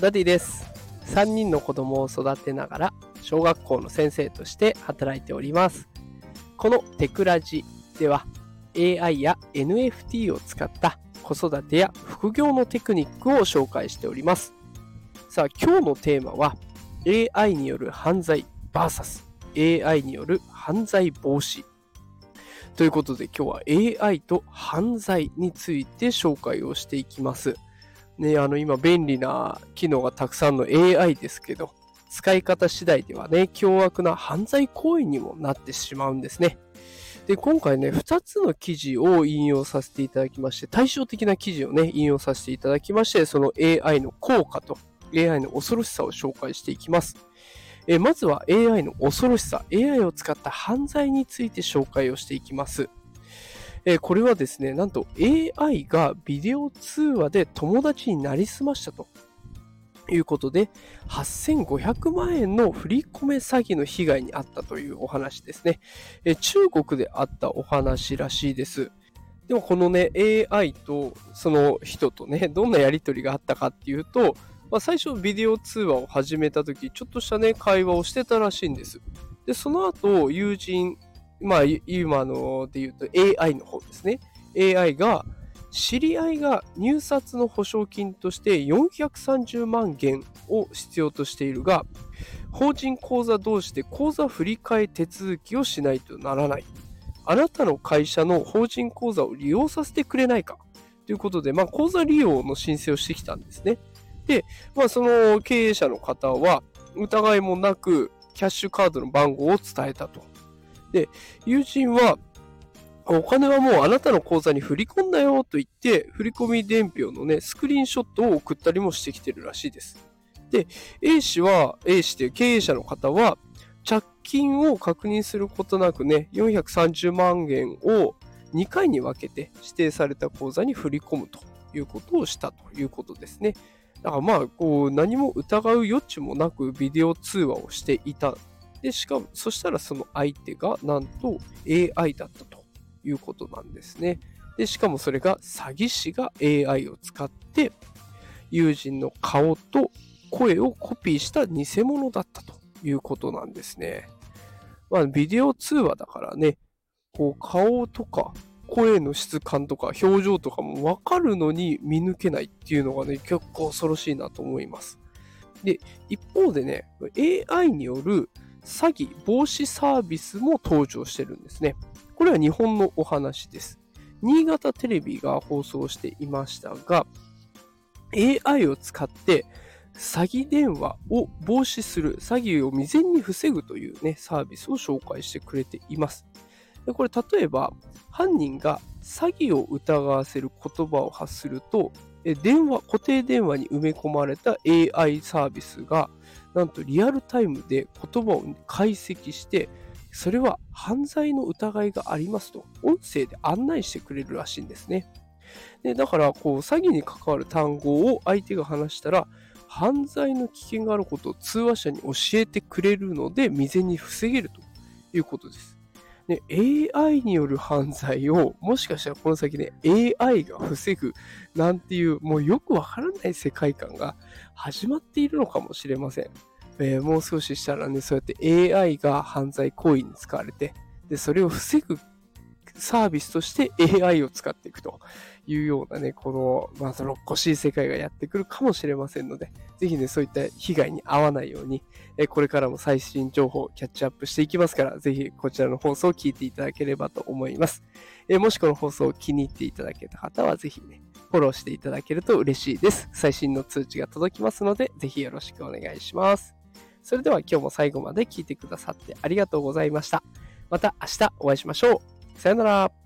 ダディです。3人の子供を育てながら小学校の先生として働いております。このテクラジでは AI や NFT を使った子育てや副業のテクニックを紹介しております。さあ今日のテーマは AI による犯罪 VS AI による犯罪防止。ということで今日は AI と犯罪について紹介をしていきます。ね、あの今便利な機能がたくさんの AI ですけど、使い方次第ではね、凶悪な犯罪行為にもなってしまうんですね。で、今回ね、2つの記事を引用させていただきまして、対照的な記事をね、引用させていただきまして、その AI の効果と AI の恐ろしさを紹介していきます。えまずは AI の恐ろしさ、AI を使った犯罪について紹介をしていきます。えこれはですね、なんと AI がビデオ通話で友達になりすましたということで、8500万円の振り込め詐欺の被害に遭ったというお話ですね。え中国であったお話らしいです。でもこのね、AI とその人とね、どんなやりとりがあったかっていうと、まあ、最初ビデオ通話を始めた時、ちょっとしたね、会話をしてたらしいんです。で、その後、友人、まあ、今ので言うと AI の方ですね。AI が、知り合いが入札の保証金として430万元を必要としているが、法人口座同士で口座振替手続きをしないとならない。あなたの会社の法人口座を利用させてくれないかということで、まあ、口座利用の申請をしてきたんですね。で、まあ、その経営者の方は疑いもなくキャッシュカードの番号を伝えたと。で、友人はお金はもうあなたの口座に振り込んだよと言って、振り込み伝票のね、スクリーンショットを送ったりもしてきてるらしいです。で、A 氏は、A 氏という経営者の方は、着金を確認することなくね、430万円を2回に分けて指定された口座に振り込むということをしたということですね。だからまあ、こう、何も疑う余地もなくビデオ通話をしていた。で、しかも、そしたらその相手がなんと AI だったということなんですね。で、しかもそれが詐欺師が AI を使って、友人の顔と声をコピーした偽物だったということなんですね。まあ、ビデオ通話だからね、こう顔とか声の質感とか表情とかもわかるのに見抜けないっていうのがね、結構恐ろしいなと思います。で、一方でね、AI による詐欺防止サービスも登場してるんですね。これは日本のお話です。新潟テレビが放送していましたが、AI を使って詐欺電話を防止する、詐欺を未然に防ぐというね、サービスを紹介してくれています。でこれ例えば犯人が詐欺を疑わせる言葉を発すると電話固定電話に埋め込まれた AI サービスがなんとリアルタイムで言葉を解析してそれは犯罪の疑いがありますと音声で案内してくれるらしいんですね。でだからこう詐欺に関わる単語を相手が話したら犯罪の危険があることを通話者に教えてくれるので未然に防げるということです。ね、AI による犯罪を、もしかしたらこの先ね、AI が防ぐなんていう、もうよくわからない世界観が始まっているのかもしれません。えー、もう少ししたらね、そうやって AI が犯罪行為に使われて、で、それを防ぐサービスとして AI を使っていくというようなね、この、まあ、その、っこしい世界がやってくるかもしれませんので、ぜひね、そういった被害に遭わないように、えこれからも最新情報をキャッチアップしていきますから、ぜひこちらの放送を聞いていただければと思います。えもしこの放送を気に入っていただけた方は、ぜひね、フォローしていただけると嬉しいです。最新の通知が届きますので、ぜひよろしくお願いします。それでは今日も最後まで聞いてくださってありがとうございました。また明日お会いしましょう。さよなら。